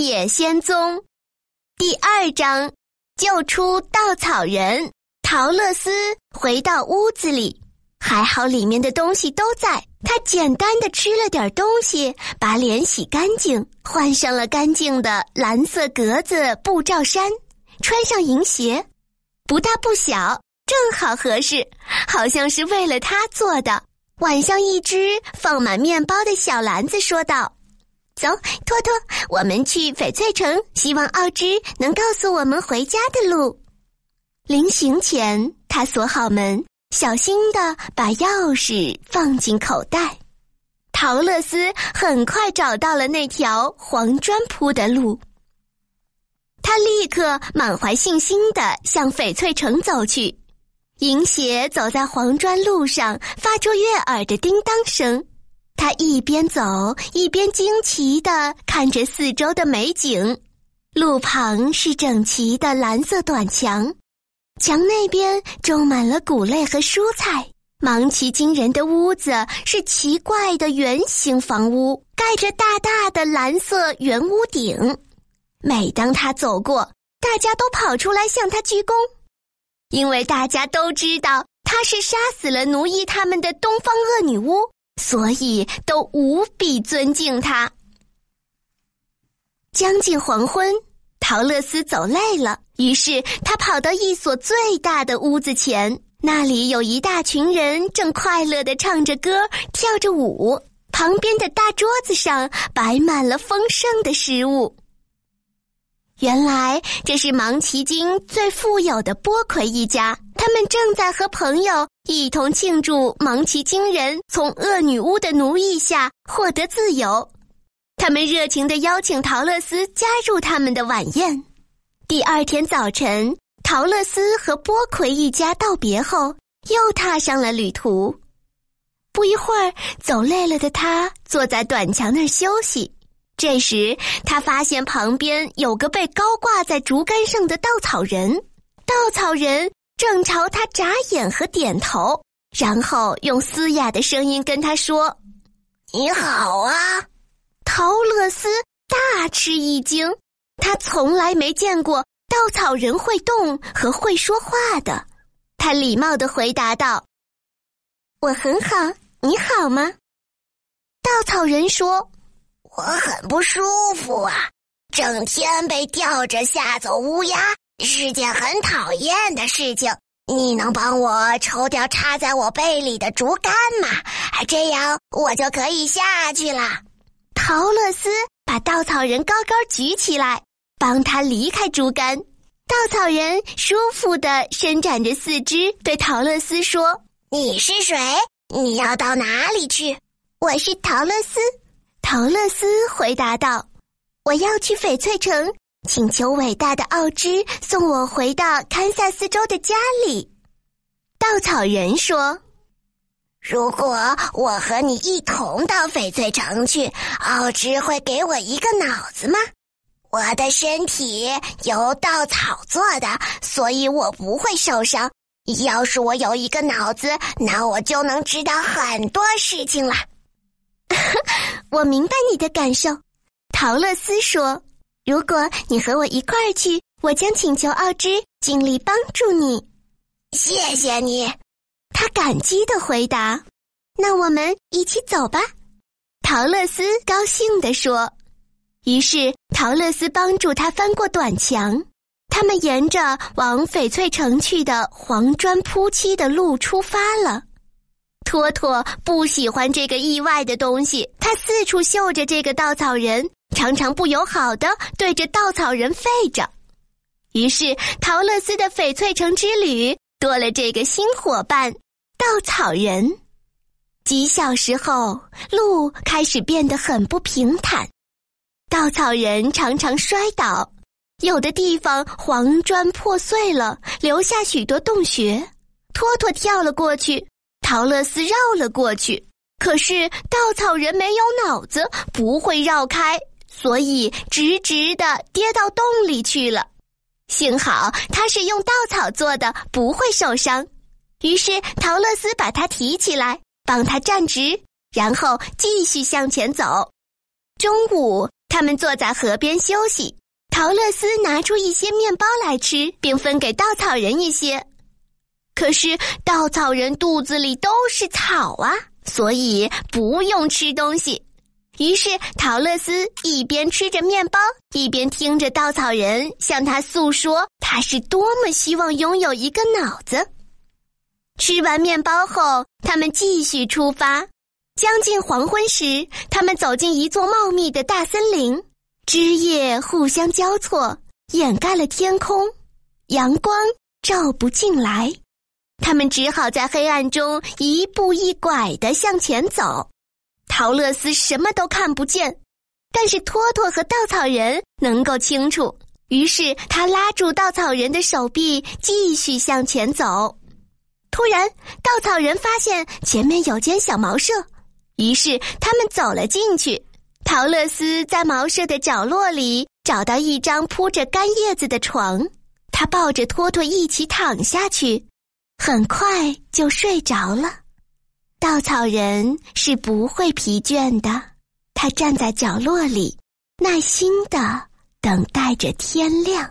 野仙踪》第二章：救出稻草人。陶乐斯回到屋子里，还好里面的东西都在。他简单的吃了点东西，把脸洗干净，换上了干净的蓝色格子布罩衫，穿上银鞋，不大不小，正好合适，好像是为了他做的。晚上，一只放满面包的小篮子说道：“走，托托，我们去翡翠城，希望奥芝能告诉我们回家的路。”临行前，他锁好门。小心的把钥匙放进口袋，陶乐斯很快找到了那条黄砖铺的路。他立刻满怀信心的向翡翠城走去。银鞋走在黄砖路上，发出悦耳的叮当声。他一边走一边惊奇的看着四周的美景。路旁是整齐的蓝色短墙。墙那边种满了谷类和蔬菜，芒奇惊人的屋子是奇怪的圆形房屋，盖着大大的蓝色圆屋顶。每当他走过，大家都跑出来向他鞠躬，因为大家都知道他是杀死了奴役他们的东方恶女巫，所以都无比尊敬他。将近黄昏。陶乐斯走累了，于是他跑到一所最大的屋子前，那里有一大群人正快乐地唱着歌、跳着舞。旁边的大桌子上摆满了丰盛的食物。原来这是芒奇金最富有的波魁一家，他们正在和朋友一同庆祝芒奇金人从恶女巫的奴役下获得自由。他们热情的邀请陶乐斯加入他们的晚宴。第二天早晨，陶乐斯和波魁一家道别后，又踏上了旅途。不一会儿，走累了的他坐在短墙那儿休息。这时，他发现旁边有个被高挂在竹竿上的稻草人。稻草人正朝他眨眼和点头，然后用嘶哑的声音跟他说：“你好啊。”陶乐斯大吃一惊，他从来没见过稻草人会动和会说话的。他礼貌的回答道：“我很好，你好吗？”稻草人说：“我很不舒服啊，整天被吊着吓走乌鸦是件很讨厌的事情。你能帮我抽掉插在我背里的竹竿吗？这样我就可以下去了。”陶乐斯把稻草人高高举起来，帮他离开竹竿。稻草人舒服地伸展着四肢，对陶乐斯说：“你是谁？你要到哪里去？”“我是陶乐斯。”陶乐斯回答道：“我要去翡翠城，请求伟大的奥芝送我回到堪萨斯州的家里。”稻草人说。如果我和你一同到翡翠城去，奥芝会给我一个脑子吗？我的身体由稻草做的，所以我不会受伤。要是我有一个脑子，那我就能知道很多事情了。我明白你的感受，陶乐斯说：“如果你和我一块儿去，我将请求奥芝尽力帮助你。”谢谢你。他感激的回答：“那我们一起走吧。”陶乐斯高兴地说。于是陶乐斯帮助他翻过短墙，他们沿着往翡翠城去的黄砖铺漆的路出发了。托托不喜欢这个意外的东西，他四处嗅着这个稻草人，常常不友好的对着稻草人吠着。于是陶乐斯的翡翠城之旅多了这个新伙伴。稻草人，几小时后，路开始变得很不平坦。稻草人常常摔倒，有的地方黄砖破碎了，留下许多洞穴。托托跳了过去，陶乐斯绕了过去。可是稻草人没有脑子，不会绕开，所以直直的跌到洞里去了。幸好他是用稻草做的，不会受伤。于是陶乐斯把他提起来，帮他站直，然后继续向前走。中午，他们坐在河边休息。陶乐斯拿出一些面包来吃，并分给稻草人一些。可是稻草人肚子里都是草啊，所以不用吃东西。于是陶乐斯一边吃着面包，一边听着稻草人向他诉说他是多么希望拥有一个脑子。吃完面包后，他们继续出发。将近黄昏时，他们走进一座茂密的大森林。枝叶互相交错，掩盖了天空，阳光照不进来，他们只好在黑暗中一步一拐的向前走。陶乐斯什么都看不见，但是托托和稻草人能够清楚。于是他拉住稻草人的手臂，继续向前走。突然，稻草人发现前面有间小茅舍，于是他们走了进去。陶乐斯在茅舍的角落里找到一张铺着干叶子的床，他抱着托托一起躺下去，很快就睡着了。稻草人是不会疲倦的，他站在角落里，耐心地等待着天亮。